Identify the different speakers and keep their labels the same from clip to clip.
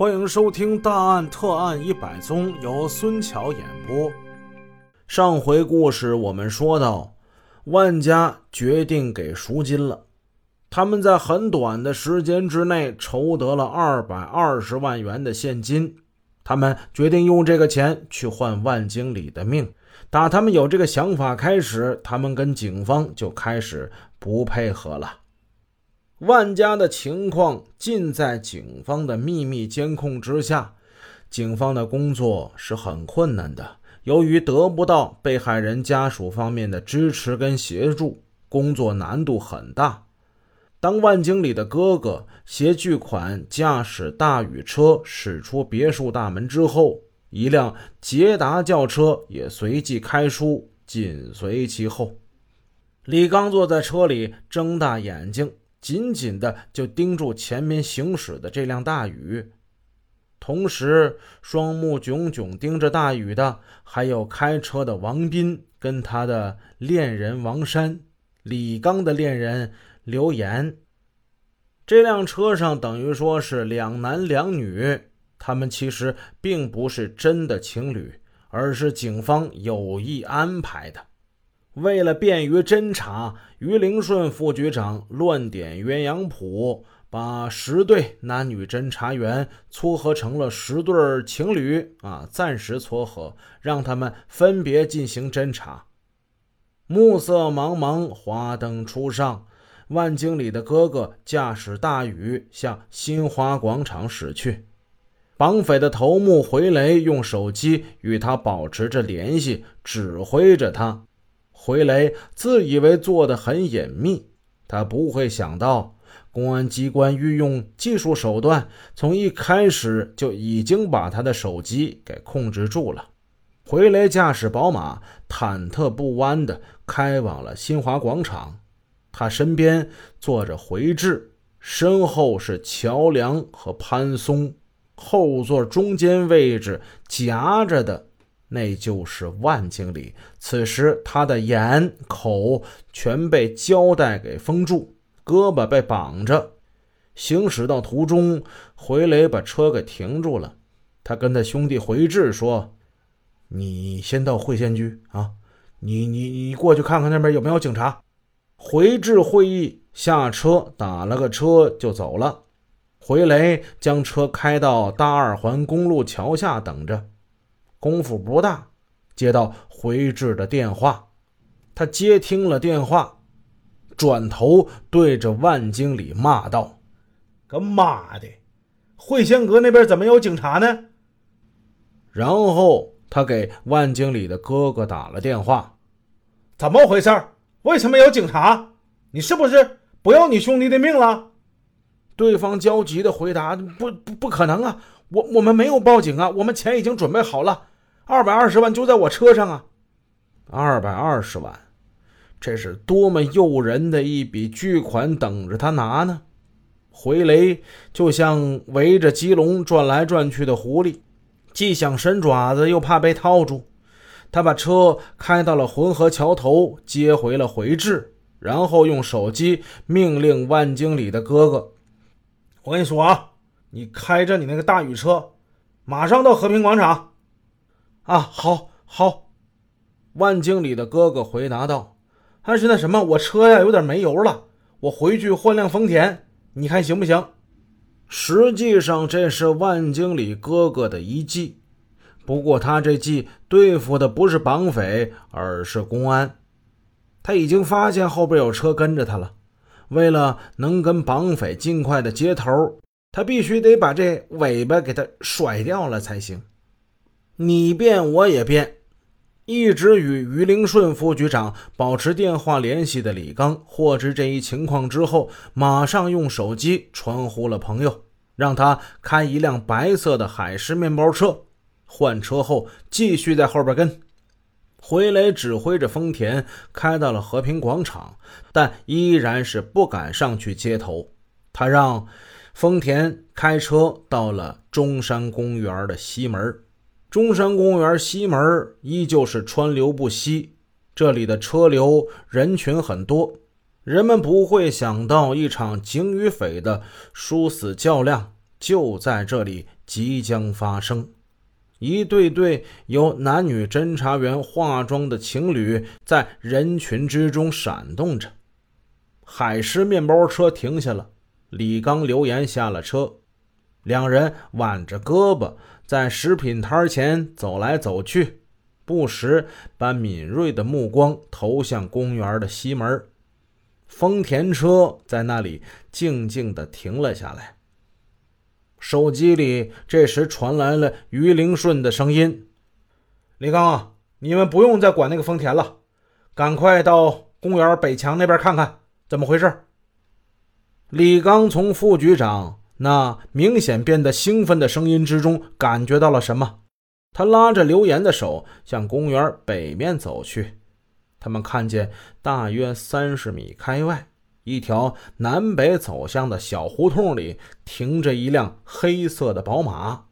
Speaker 1: 欢迎收听《大案特案一百宗》，由孙桥演播。上回故事我们说到，万家决定给赎金了。他们在很短的时间之内筹得了二百二十万元的现金，他们决定用这个钱去换万经理的命。打他们有这个想法开始，他们跟警方就开始不配合了。万家的情况尽在警方的秘密监控之下，警方的工作是很困难的。由于得不到被害人家属方面的支持跟协助，工作难度很大。当万经理的哥哥携巨款驾驶大宇车驶出别墅大门之后，一辆捷达轿车也随即开出，紧随其后。李刚坐在车里，睁大眼睛。紧紧的就盯住前面行驶的这辆大宇，同时双目炯炯盯着大宇的还有开车的王斌跟他的恋人王山，李刚的恋人刘岩。这辆车上等于说是两男两女，他们其实并不是真的情侣，而是警方有意安排的。为了便于侦查，于灵顺副局长乱点鸳鸯谱，把十对男女侦查员撮合成了十对情侣啊，暂时撮合，让他们分别进行侦查。暮色茫茫，华灯初上，万经理的哥哥驾驶大宇向新华广场驶去。绑匪的头目回雷用手机与他保持着联系，指挥着他。回雷自以为做得很隐秘，他不会想到公安机关运用技术手段，从一开始就已经把他的手机给控制住了。回雷驾驶宝马，忐忑不安地开往了新华广场。他身边坐着回志，身后是乔梁和潘松，后座中间位置夹着的。那就是万经理。此时，他的眼、口全被胶带给封住，胳膊被绑着。行驶到途中，回雷把车给停住了。他跟他兄弟回志说：“你先到会县局啊，你你你过去看看那边有没有警察。”回志会议下车，打了个车就走了。回雷将车开到大二环公路桥下等着。功夫不大，接到回志的电话，他接听了电话，转头对着万经理骂道：“
Speaker 2: 个妈的，会仙阁那边怎么有警察呢？”
Speaker 1: 然后他给万经理的哥哥打了电话：“
Speaker 2: 怎么回事？为什么有警察？你是不是不要你兄弟的命了？”
Speaker 1: 对方焦急的回答：“不不不可能啊，我我们没有报警啊，我们钱已经准备好了。”二百二十万就在我车上啊！二百二十万，这是多么诱人的一笔巨款，等着他拿呢！回雷就像围着鸡笼转来转去的狐狸，既想伸爪子，又怕被套住。他把车开到了浑河桥头，接回了回志，然后用手机命令万经理的哥哥：“
Speaker 2: 我跟你说啊，你开着你那个大宇车，马上到和平广场。”
Speaker 1: 啊，好，好。万经理的哥哥回答道：“但是那什么，我车呀有点没油了，我回去换辆丰田，你看行不行？”实际上这是万经理哥哥的一计，不过他这计对付的不是绑匪，而是公安。他已经发现后边有车跟着他了，为了能跟绑匪尽快的接头，他必须得把这尾巴给他甩掉了才行。你变我也变，一直与于灵顺副局长保持电话联系的李刚，获知这一情况之后，马上用手机传呼了朋友，让他开一辆白色的海狮面包车，换车后继续在后边跟。回雷指挥着丰田开到了和平广场，但依然是不敢上去接头。他让丰田开车到了中山公园的西门。中山公园西门依旧是川流不息，这里的车流人群很多，人们不会想到一场警与匪的殊死较量就在这里即将发生。一对对由男女侦查员化妆的情侣在人群之中闪动着。海狮面包车停下了，李刚、刘岩下了车，两人挽着胳膊在食品摊前走来走去，不时把敏锐的目光投向公园的西门。丰田车在那里静静地停了下来。手机里这时传来了于灵顺的声音：“
Speaker 2: 李刚啊，你们不用再管那个丰田了，赶快到公园北墙那边看看，怎么回事？”
Speaker 1: 李刚从副局长那明显变得兴奋的声音之中感觉到了什么，他拉着刘岩的手向公园北面走去。他们看见大约三十米开外。一条南北走向的小胡同里停着一辆黑色的宝马。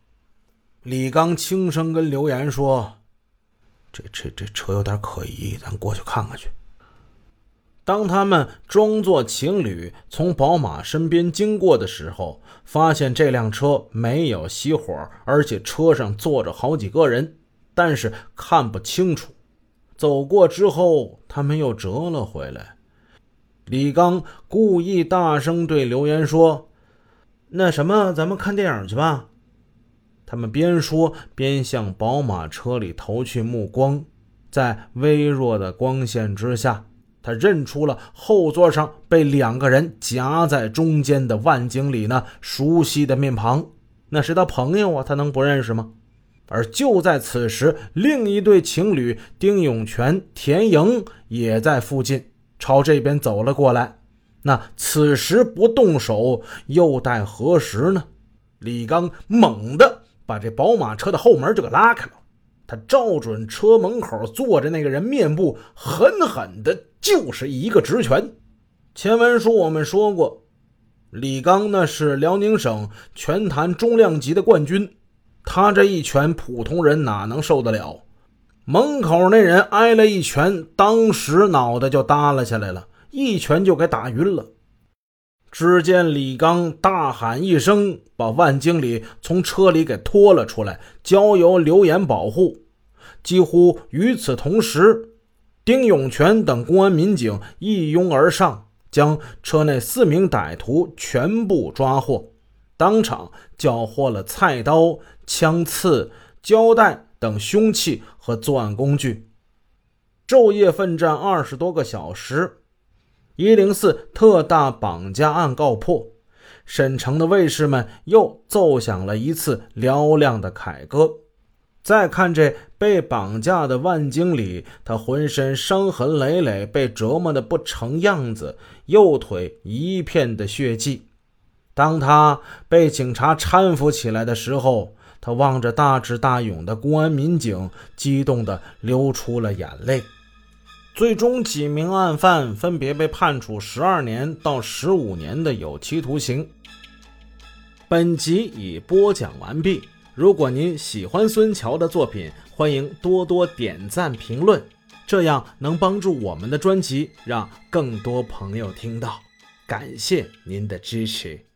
Speaker 1: 李刚轻声跟刘岩说：“这、这、这车有点可疑，咱过去看看去。”当他们装作情侣从宝马身边经过的时候，发现这辆车没有熄火，而且车上坐着好几个人，但是看不清楚。走过之后，他们又折了回来。李刚故意大声对刘岩说：“那什么，咱们看电影去吧。”他们边说边向宝马车里投去目光，在微弱的光线之下，他认出了后座上被两个人夹在中间的万经理那熟悉的面庞。那是他朋友啊，他能不认识吗？而就在此时，另一对情侣丁永全、田莹也在附近。朝这边走了过来，那此时不动手又待何时呢？李刚猛地把这宝马车的后门就给拉开了，他照准车门口坐着那个人面部，狠狠的就是一个直拳。前文书我们说过，李刚那是辽宁省拳坛中量级的冠军，他这一拳普通人哪能受得了？门口那人挨了一拳，当时脑袋就耷拉下来了，一拳就给打晕了。只见李刚大喊一声，把万经理从车里给拖了出来，交由刘岩保护。几乎与此同时，丁永全等公安民警一拥而上，将车内四名歹徒全部抓获，当场缴获了菜刀、枪刺、胶带。等凶器和作案工具，昼夜奋战二十多个小时，一零四特大绑架案告破，沈城的卫士们又奏响了一次嘹亮的凯歌。再看这被绑架的万经理，他浑身伤痕累累，被折磨的不成样子，右腿一片的血迹。当他被警察搀扶起来的时候，他望着大智大勇的公安民警，激动地流出了眼泪。最终，几名案犯分别被判处十二年到十五年的有期徒刑。本集已播讲完毕。如果您喜欢孙桥的作品，欢迎多多点赞评论，这样能帮助我们的专辑让更多朋友听到。感谢您的支持。